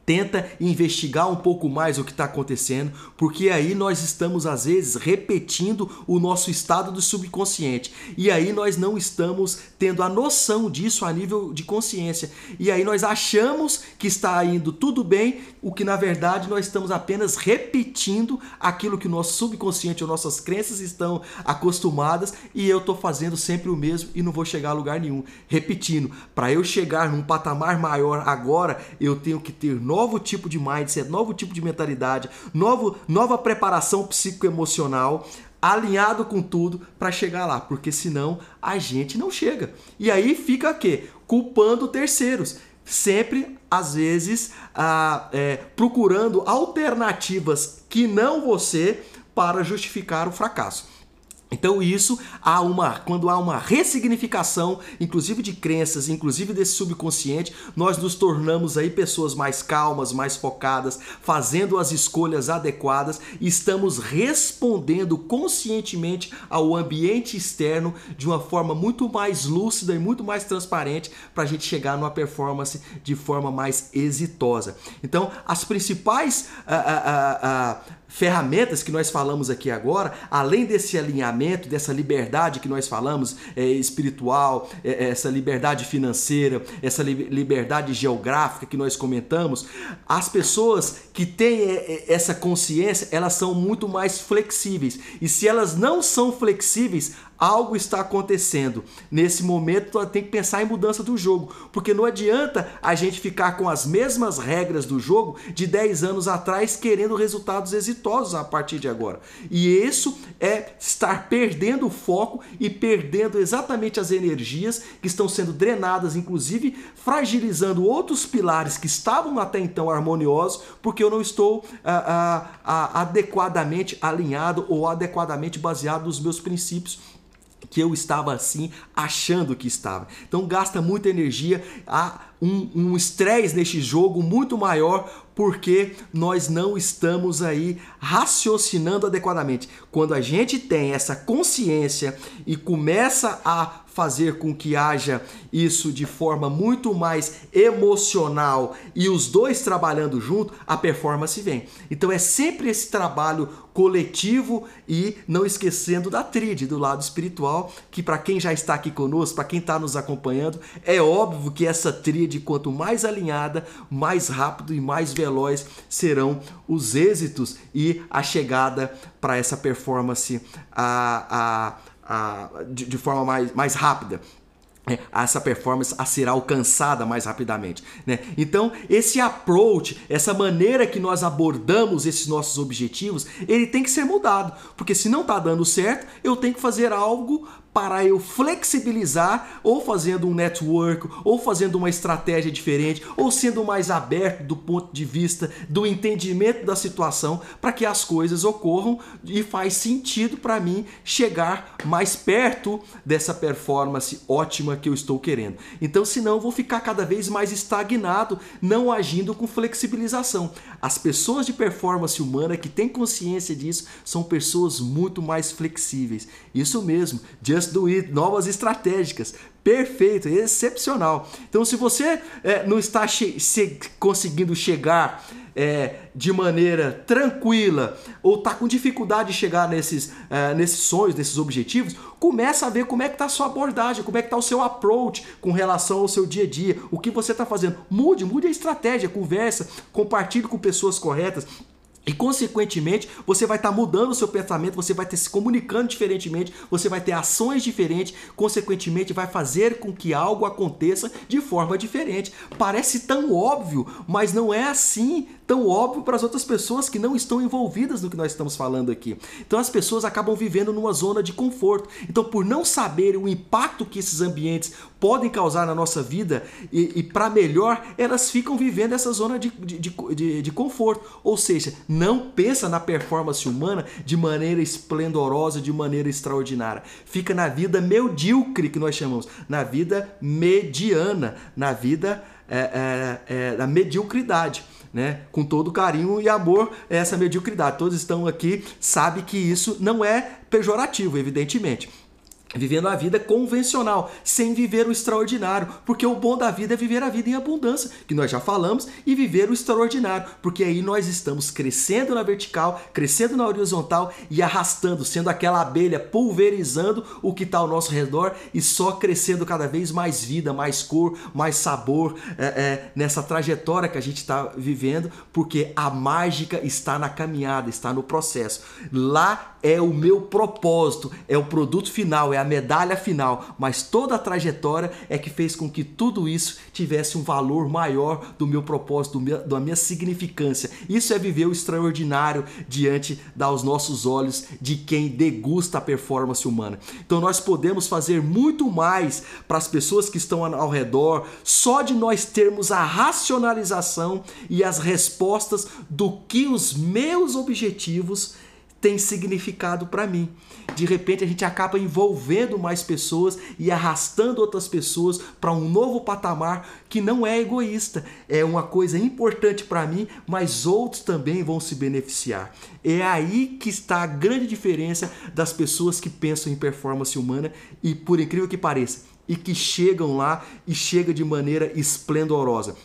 tenta investigar um pouco mais o que está acontecendo, porque aí nós estamos às vezes repetindo o nosso estado do subconsciente e aí nós não estamos tendo a noção disso a nível de consciência e aí nós achamos que está indo tudo bem, o que na verdade nós estamos apenas repetindo aquilo que o nosso subconsciente ou nossas crenças estão acostumadas e eu estou fazendo sempre o mesmo e não vou chegar a lugar nenhum. Repetindo, para eu chegar num patamar maior agora, eu tenho que ter novos novo tipo de mindset, novo tipo de mentalidade, novo, nova preparação psicoemocional, alinhado com tudo para chegar lá, porque senão a gente não chega. E aí fica o quê? Culpando terceiros. Sempre às vezes, é, procurando alternativas que não você para justificar o fracasso. Então isso há uma quando há uma ressignificação, inclusive de crenças, inclusive desse subconsciente, nós nos tornamos aí pessoas mais calmas, mais focadas, fazendo as escolhas adequadas estamos respondendo conscientemente ao ambiente externo de uma forma muito mais lúcida e muito mais transparente para a gente chegar numa performance de forma mais exitosa. Então, as principais uh, uh, uh, ferramentas que nós falamos aqui agora, além desse alinhamento, dessa liberdade que nós falamos, é, espiritual, é, é essa liberdade financeira, essa li liberdade geográfica que nós comentamos, as pessoas que têm é, é, essa consciência, elas são muito mais flexíveis. E se elas não são flexíveis, algo está acontecendo. Nesse momento, tem que pensar em mudança do jogo, porque não adianta a gente ficar com as mesmas regras do jogo de 10 anos atrás querendo resultados exitosos a partir de agora. E isso é estar perdendo o foco e perdendo exatamente as energias que estão sendo drenadas, inclusive fragilizando outros pilares que estavam até então harmoniosos, porque eu não estou ah, ah, ah, adequadamente alinhado ou adequadamente baseado nos meus princípios que eu estava assim achando que estava. Então gasta muita energia, há um estresse um neste jogo muito maior porque nós não estamos aí raciocinando adequadamente. Quando a gente tem essa consciência e começa a fazer com que haja isso de forma muito mais emocional e os dois trabalhando junto, a performance vem. Então é sempre esse trabalho coletivo e não esquecendo da tríade do lado espiritual, que para quem já está aqui conosco, para quem está nos acompanhando, é óbvio que essa tríade quanto mais alinhada, mais rápido e mais veloz serão os êxitos e a chegada para essa performance a, a de, de forma mais, mais rápida é, essa performance a ser alcançada mais rapidamente. Né? Então, esse approach, essa maneira que nós abordamos esses nossos objetivos, ele tem que ser mudado. Porque se não está dando certo, eu tenho que fazer algo para eu flexibilizar, ou fazendo um network, ou fazendo uma estratégia diferente, ou sendo mais aberto do ponto de vista do entendimento da situação, para que as coisas ocorram e faz sentido para mim chegar mais perto dessa performance ótima que eu estou querendo. Então, senão eu vou ficar cada vez mais estagnado, não agindo com flexibilização. As pessoas de performance humana que têm consciência disso são pessoas muito mais flexíveis. Isso mesmo, just do it, novas estratégicas. Perfeito, excepcional. Então, se você é, não está che se conseguindo chegar é, de maneira tranquila ou está com dificuldade de chegar nesses, é, nesses sonhos, nesses objetivos, começa a ver como é que está a sua abordagem, como é que está o seu approach com relação ao seu dia a dia, o que você está fazendo. Mude, mude a estratégia, conversa, compartilhe com pessoas corretas. E consequentemente, você vai estar tá mudando o seu pensamento, você vai estar se comunicando diferentemente, você vai ter ações diferentes, consequentemente vai fazer com que algo aconteça de forma diferente. Parece tão óbvio, mas não é assim tão óbvio para as outras pessoas que não estão envolvidas no que nós estamos falando aqui. Então as pessoas acabam vivendo numa zona de conforto. Então, por não saber o impacto que esses ambientes podem causar na nossa vida e, e para melhor, elas ficam vivendo essa zona de, de, de, de, conforto. Ou seja, não pensa na performance humana de maneira esplendorosa, de maneira extraordinária. Fica na vida medíocre que nós chamamos, na vida mediana, na vida é, é, é, da mediocridade né? Com todo carinho e amor, essa mediocridade. Todos estão aqui, sabe que isso não é pejorativo, evidentemente vivendo a vida convencional, sem viver o extraordinário, porque o bom da vida é viver a vida em abundância, que nós já falamos, e viver o extraordinário, porque aí nós estamos crescendo na vertical, crescendo na horizontal e arrastando, sendo aquela abelha pulverizando o que está ao nosso redor e só crescendo cada vez mais vida, mais cor, mais sabor é, é, nessa trajetória que a gente está vivendo, porque a mágica está na caminhada, está no processo. Lá é o meu propósito, é o produto final, é a medalha final, mas toda a trajetória é que fez com que tudo isso tivesse um valor maior do meu propósito, do meu, da minha significância. Isso é viver o extraordinário diante dos nossos olhos de quem degusta a performance humana. Então nós podemos fazer muito mais para as pessoas que estão ao redor só de nós termos a racionalização e as respostas do que os meus objetivos tem significado para mim. De repente a gente acaba envolvendo mais pessoas e arrastando outras pessoas para um novo patamar que não é egoísta, é uma coisa importante para mim, mas outros também vão se beneficiar. É aí que está a grande diferença das pessoas que pensam em performance humana e por incrível que pareça, e que chegam lá e chega de maneira esplendorosa.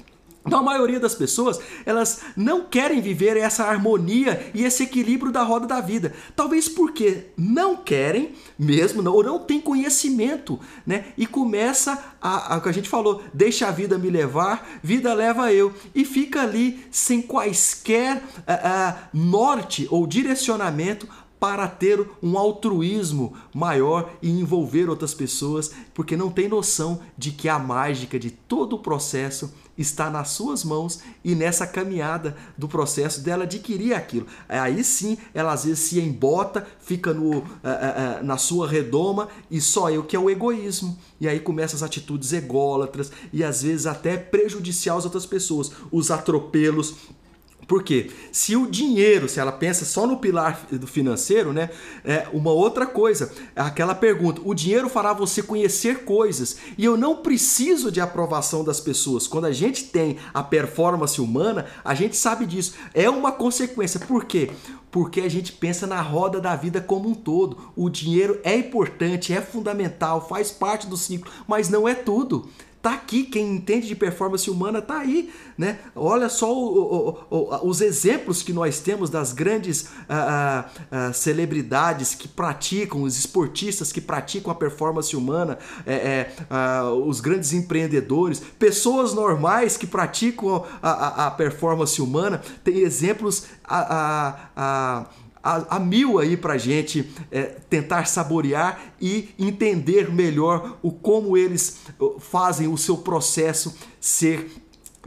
Então a maioria das pessoas, elas não querem viver essa harmonia e esse equilíbrio da roda da vida. Talvez porque não querem mesmo, ou não tem conhecimento, né? E começa a, a a gente falou, deixa a vida me levar, vida leva eu. E fica ali sem quaisquer uh, uh, norte ou direcionamento para ter um altruísmo maior e envolver outras pessoas, porque não tem noção de que a mágica de todo o processo está nas suas mãos e nessa caminhada do processo dela adquirir aquilo. Aí sim, ela às vezes se embota, fica no, uh, uh, na sua redoma e só eu que é o egoísmo. E aí começam as atitudes ególatras e às vezes até prejudicial às outras pessoas, os atropelos, porque se o dinheiro, se ela pensa só no pilar do financeiro, né? É uma outra coisa, aquela pergunta: o dinheiro fará você conhecer coisas e eu não preciso de aprovação das pessoas. Quando a gente tem a performance humana, a gente sabe disso. É uma consequência. Por quê? Porque a gente pensa na roda da vida como um todo. O dinheiro é importante, é fundamental, faz parte do ciclo, mas não é tudo. Tá aqui, quem entende de performance humana tá aí, né? Olha só o, o, o, os exemplos que nós temos das grandes ah, ah, ah, celebridades que praticam, os esportistas que praticam a performance humana, é, é, ah, os grandes empreendedores, pessoas normais que praticam a, a, a performance humana. Tem exemplos a, a a, mil aí para gente é, tentar saborear e entender melhor o como eles fazem o seu processo ser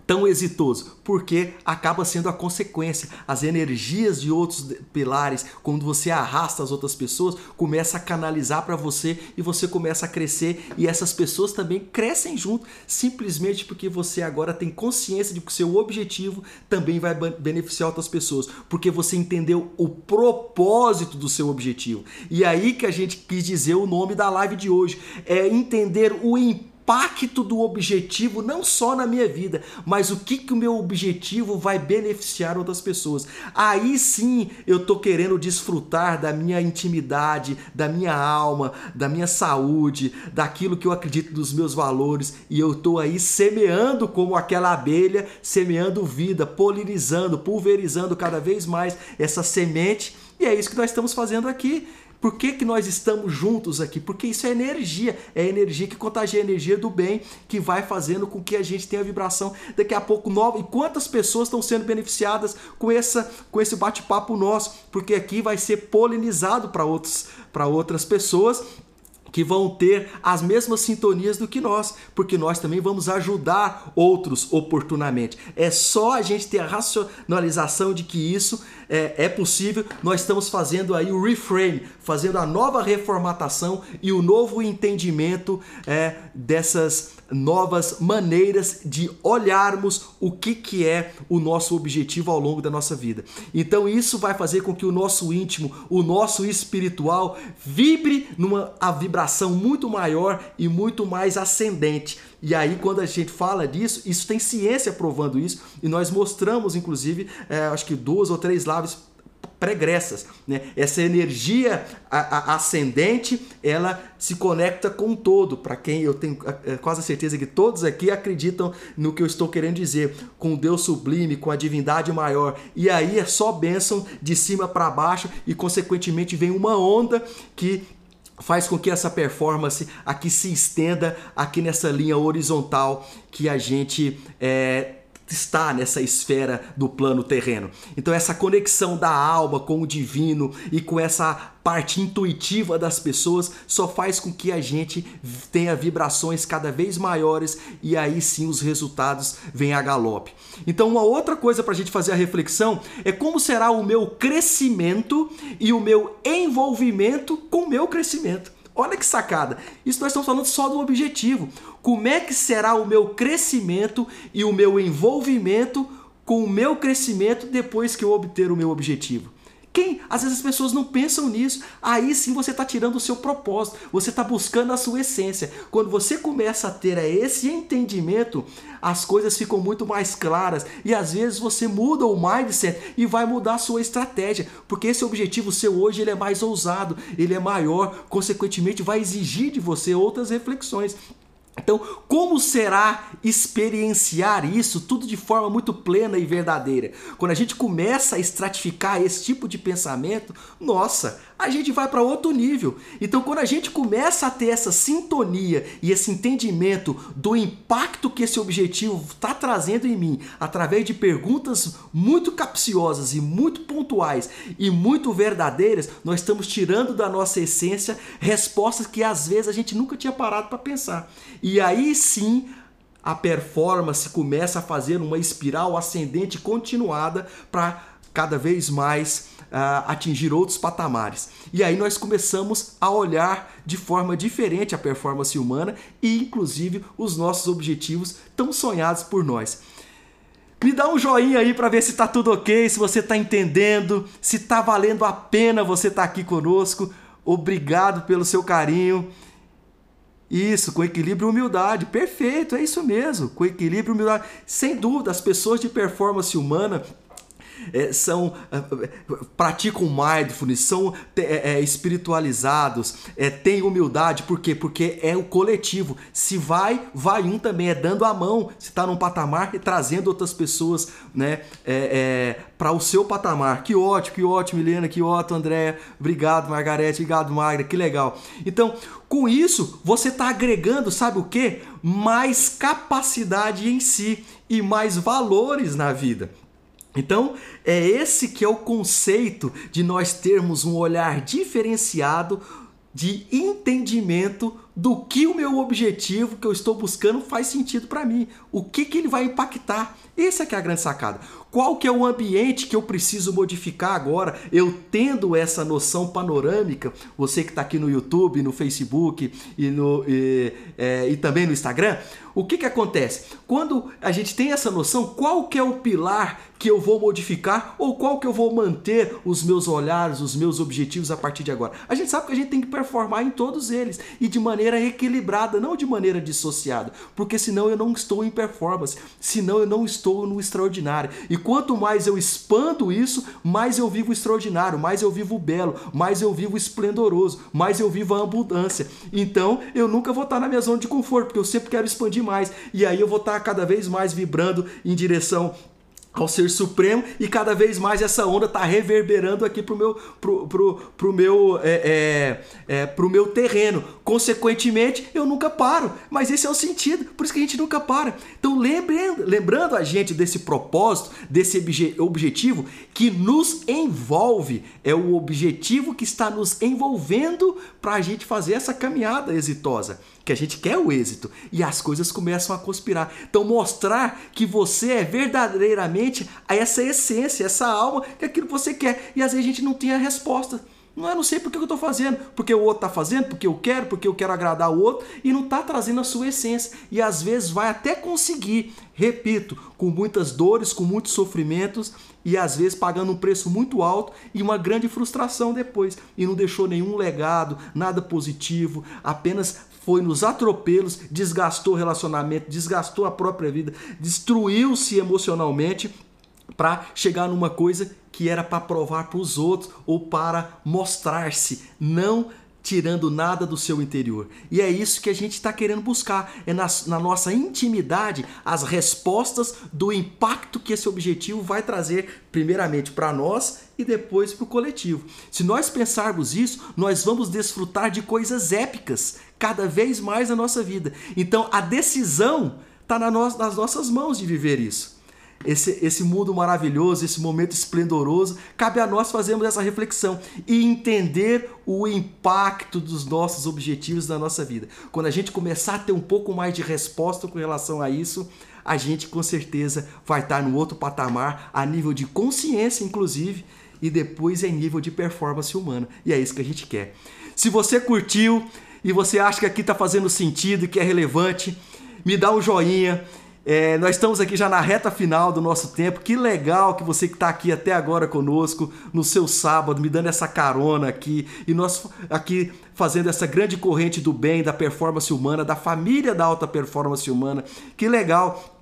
tão exitoso? Porque acaba sendo a consequência. As energias de outros pilares, quando você arrasta as outras pessoas, começa a canalizar para você e você começa a crescer e essas pessoas também crescem junto, simplesmente porque você agora tem consciência de que o seu objetivo também vai beneficiar outras pessoas, porque você entendeu o propósito do seu objetivo. E aí que a gente quis dizer o nome da live de hoje, é entender o impacto impacto do objetivo não só na minha vida, mas o que que o meu objetivo vai beneficiar outras pessoas. Aí sim eu tô querendo desfrutar da minha intimidade, da minha alma, da minha saúde, daquilo que eu acredito dos meus valores e eu tô aí semeando como aquela abelha, semeando vida, polinizando, pulverizando cada vez mais essa semente. E é isso que nós estamos fazendo aqui. Por que, que nós estamos juntos aqui? Porque isso é energia, é energia que contagia a energia do bem, que vai fazendo com que a gente tenha vibração daqui a pouco nova. E quantas pessoas estão sendo beneficiadas com, essa, com esse bate-papo nosso? Porque aqui vai ser polinizado para outras pessoas que vão ter as mesmas sintonias do que nós, porque nós também vamos ajudar outros oportunamente. É só a gente ter a racionalização de que isso é, é possível. Nós estamos fazendo aí o reframe, fazendo a nova reformatação e o novo entendimento é, dessas novas maneiras de olharmos o que, que é o nosso objetivo ao longo da nossa vida. Então isso vai fazer com que o nosso íntimo, o nosso espiritual vibre numa a vibração muito maior e muito mais ascendente. E aí, quando a gente fala disso, isso tem ciência provando isso, e nós mostramos, inclusive, é, acho que duas ou três lives pregressas. Né? Essa energia ascendente, ela se conecta com todo. Para quem eu tenho quase certeza que todos aqui acreditam no que eu estou querendo dizer, com Deus sublime, com a divindade maior. E aí é só bênção de cima para baixo e consequentemente vem uma onda que faz com que essa performance aqui se estenda aqui nessa linha horizontal que a gente é, está nessa esfera do plano terreno. Então essa conexão da alma com o divino e com essa parte intuitiva das pessoas só faz com que a gente tenha vibrações cada vez maiores e aí sim os resultados vêm a galope. Então uma outra coisa para a gente fazer a reflexão é como será o meu crescimento e o meu envolvimento com o meu crescimento. Olha que sacada! Isso nós estamos falando só do objetivo. Como é que será o meu crescimento e o meu envolvimento com o meu crescimento depois que eu obter o meu objetivo? Quem? Às vezes as pessoas não pensam nisso. Aí sim você está tirando o seu propósito, você está buscando a sua essência. Quando você começa a ter esse entendimento, as coisas ficam muito mais claras e às vezes você muda o mindset e vai mudar a sua estratégia, porque esse objetivo seu hoje ele é mais ousado, ele é maior, consequentemente vai exigir de você outras reflexões. Então, como será experienciar isso tudo de forma muito plena e verdadeira? Quando a gente começa a estratificar esse tipo de pensamento, nossa, a gente vai para outro nível. Então, quando a gente começa a ter essa sintonia e esse entendimento do impacto que esse objetivo está trazendo em mim, através de perguntas muito capciosas e muito pontuais e muito verdadeiras, nós estamos tirando da nossa essência respostas que às vezes a gente nunca tinha parado para pensar. E aí sim a performance começa a fazer uma espiral ascendente continuada para cada vez mais uh, atingir outros patamares. E aí nós começamos a olhar de forma diferente a performance humana e, inclusive, os nossos objetivos tão sonhados por nós. Me dá um joinha aí para ver se tá tudo ok, se você tá entendendo, se tá valendo a pena você estar tá aqui conosco. Obrigado pelo seu carinho. Isso, com equilíbrio e humildade. Perfeito, é isso mesmo. Com equilíbrio e humildade. Sem dúvida, as pessoas de performance humana é, são é, praticam mindfulness, são é, é, espiritualizados, é, têm humildade, por quê? Porque é o coletivo. Se vai, vai um também, é dando a mão. Se está num patamar e trazendo outras pessoas né, é, é para o seu patamar. Que ótimo, que ótimo, Milena, que ótimo, André. Obrigado, Margarete, obrigado, Magra, que legal. Então, com isso, você está agregando, sabe o que? Mais capacidade em si e mais valores na vida. Então, é esse que é o conceito de nós termos um olhar diferenciado de entendimento do que o meu objetivo que eu estou buscando faz sentido para mim. O que, que ele vai impactar. Essa é que é a grande sacada. Qual que é o ambiente que eu preciso modificar agora? Eu tendo essa noção panorâmica, você que está aqui no YouTube, no Facebook e, no, e, é, e também no Instagram, o que, que acontece? Quando a gente tem essa noção, qual que é o pilar que eu vou modificar ou qual que eu vou manter os meus olhares, os meus objetivos a partir de agora? A gente sabe que a gente tem que performar em todos eles e de maneira equilibrada, não de maneira dissociada, porque senão eu não estou em performance, senão eu não estou no extraordinário. E quanto mais eu expando isso, mais eu vivo extraordinário, mais eu vivo belo, mais eu vivo esplendoroso, mais eu vivo a abundância. Então eu nunca vou estar na minha zona de conforto, porque eu sempre quero expandir mais. E aí eu vou estar cada vez mais vibrando em direção ao ser supremo e cada vez mais essa onda está reverberando aqui pro meu pro, pro, pro meu é, é, é, pro meu terreno. Consequentemente eu nunca paro. Mas esse é o sentido por isso que a gente nunca para. Então lembrando lembrando a gente desse propósito desse obje, objetivo que nos envolve. É o objetivo que está nos envolvendo para a gente fazer essa caminhada exitosa que a gente quer o êxito e as coisas começam a conspirar. Então mostrar que você é verdadeiramente essa essência, essa alma, que é aquilo que você quer. E às vezes a gente não tem a resposta. Não, eu não sei porque eu estou fazendo, porque o outro está fazendo, porque eu quero, porque eu quero agradar o outro e não está trazendo a sua essência. E às vezes vai até conseguir, repito, com muitas dores, com muitos sofrimentos e às vezes pagando um preço muito alto e uma grande frustração depois. E não deixou nenhum legado, nada positivo, apenas foi nos atropelos, desgastou o relacionamento, desgastou a própria vida, destruiu-se emocionalmente para chegar numa coisa que era para provar para os outros ou para mostrar-se, não tirando nada do seu interior. E é isso que a gente está querendo buscar, é na, na, nossa intimidade as respostas do impacto que esse objetivo vai trazer, primeiramente para nós e depois para o coletivo. Se nós pensarmos isso, nós vamos desfrutar de coisas épicas cada vez mais na nossa vida. Então a decisão está nas nossas mãos de viver isso. esse, esse mundo maravilhoso, esse momento esplendoroso, cabe a nós fazermos essa reflexão e entender o impacto dos nossos objetivos na nossa vida. Quando a gente começar a ter um pouco mais de resposta com relação a isso, a gente com certeza vai estar no outro patamar, a nível de consciência, inclusive, e depois em nível de performance humana. E é isso que a gente quer. Se você curtiu e você acha que aqui está fazendo sentido e que é relevante, me dá um joinha é, nós estamos aqui já na reta final do nosso tempo. Que legal que você que está aqui até agora conosco, no seu sábado, me dando essa carona aqui. E nós aqui fazendo essa grande corrente do bem, da performance humana, da família da alta performance humana. Que legal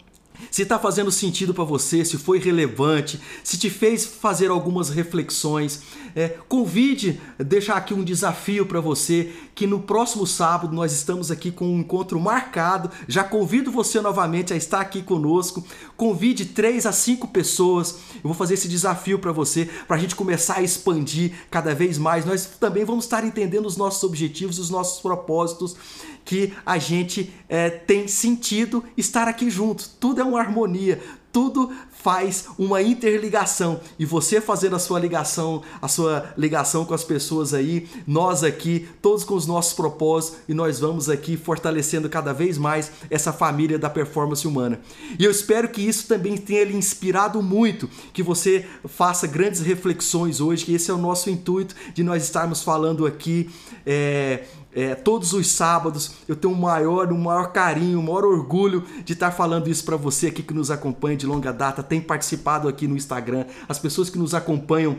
se está fazendo sentido para você, se foi relevante, se te fez fazer algumas reflexões, é, convide, deixar aqui um desafio para você, que no próximo sábado nós estamos aqui com um encontro marcado. Já convido você novamente a estar aqui conosco. Convide três a cinco pessoas. Eu vou fazer esse desafio para você, para a gente começar a expandir cada vez mais. Nós também vamos estar entendendo os nossos objetivos, os nossos propósitos que a gente é, tem sentido estar aqui junto. Tudo é uma harmonia, tudo faz uma interligação e você fazendo a sua ligação, a sua ligação com as pessoas aí, nós aqui, todos com os nossos propósitos e nós vamos aqui fortalecendo cada vez mais essa família da performance humana. E eu espero que isso também tenha lhe inspirado muito, que você faça grandes reflexões hoje, que esse é o nosso intuito de nós estarmos falando aqui é, é, todos os sábados. Eu tenho um maior, um maior carinho, um maior orgulho de estar falando isso para você aqui que nos acompanha de longa data, tem participado aqui no Instagram, as pessoas que nos acompanham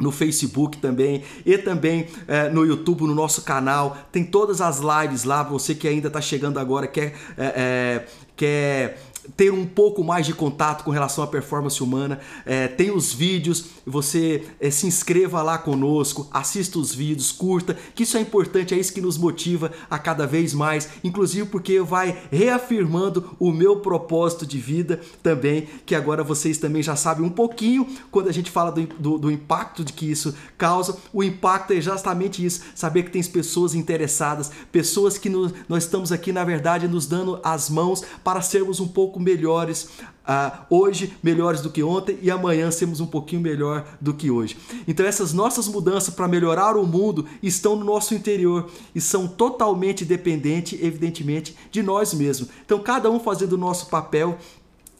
no Facebook também e também é, no YouTube, no nosso canal. Tem todas as lives lá. Você que ainda está chegando agora, quer, é, é, quer ter um pouco mais de contato com relação à performance humana. É, tem os vídeos, você é, se inscreva lá conosco, assista os vídeos, curta, que isso é importante, é isso que nos motiva a cada vez mais, inclusive porque vai reafirmando o meu propósito de vida também, que agora vocês também já sabem um pouquinho quando a gente fala do, do, do impacto de que isso causa. O impacto é justamente isso, saber que tem pessoas interessadas, pessoas que nos, nós estamos aqui, na verdade, nos dando as mãos para sermos um pouco pouco melhores uh, hoje, melhores do que ontem, e amanhã sermos um pouquinho melhor do que hoje. Então, essas nossas mudanças para melhorar o mundo estão no nosso interior e são totalmente dependentes, evidentemente, de nós mesmos. Então, cada um fazendo o nosso papel,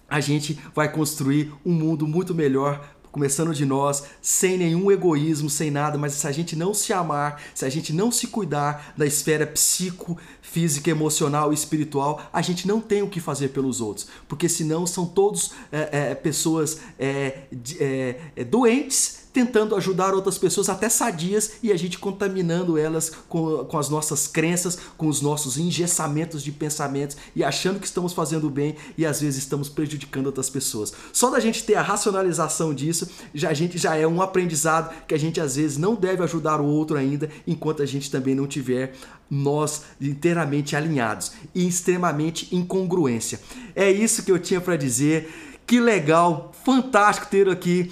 a gente vai construir um mundo muito melhor começando de nós, sem nenhum egoísmo, sem nada, mas se a gente não se amar, se a gente não se cuidar da esfera psico, física, emocional e espiritual, a gente não tem o que fazer pelos outros, porque senão são todos é, é, pessoas é, é, é doentes tentando ajudar outras pessoas, até sadias, e a gente contaminando elas com, com as nossas crenças, com os nossos engessamentos de pensamentos e achando que estamos fazendo bem e às vezes estamos prejudicando outras pessoas. Só da gente ter a racionalização disso, já, a gente já é um aprendizado que a gente às vezes não deve ajudar o outro ainda, enquanto a gente também não tiver nós inteiramente alinhados e extremamente incongruência. É isso que eu tinha para dizer. Que legal, fantástico ter aqui.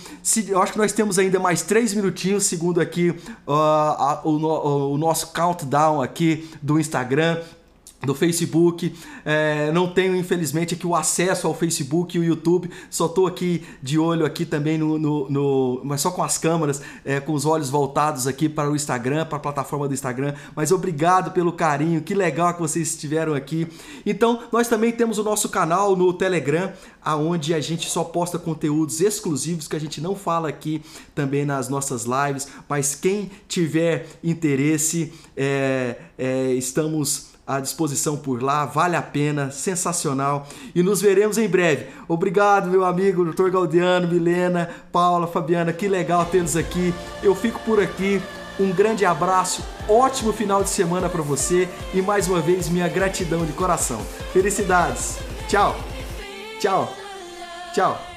Eu acho que nós temos ainda mais três minutinhos, segundo aqui uh, a, o, o nosso countdown aqui do Instagram do Facebook, é, não tenho infelizmente aqui o acesso ao Facebook e o YouTube, só estou aqui de olho aqui também no, no, no, mas só com as câmeras, é, com os olhos voltados aqui para o Instagram, para a plataforma do Instagram, mas obrigado pelo carinho, que legal que vocês estiveram aqui. Então, nós também temos o nosso canal no Telegram, aonde a gente só posta conteúdos exclusivos que a gente não fala aqui também nas nossas lives, mas quem tiver interesse, é, é estamos à disposição por lá, vale a pena, sensacional. E nos veremos em breve. Obrigado, meu amigo, Dr. Galdiano, Milena, Paula, Fabiana, que legal tê-los aqui. Eu fico por aqui. Um grande abraço, ótimo final de semana para você e mais uma vez minha gratidão de coração. Felicidades. Tchau. Tchau. Tchau.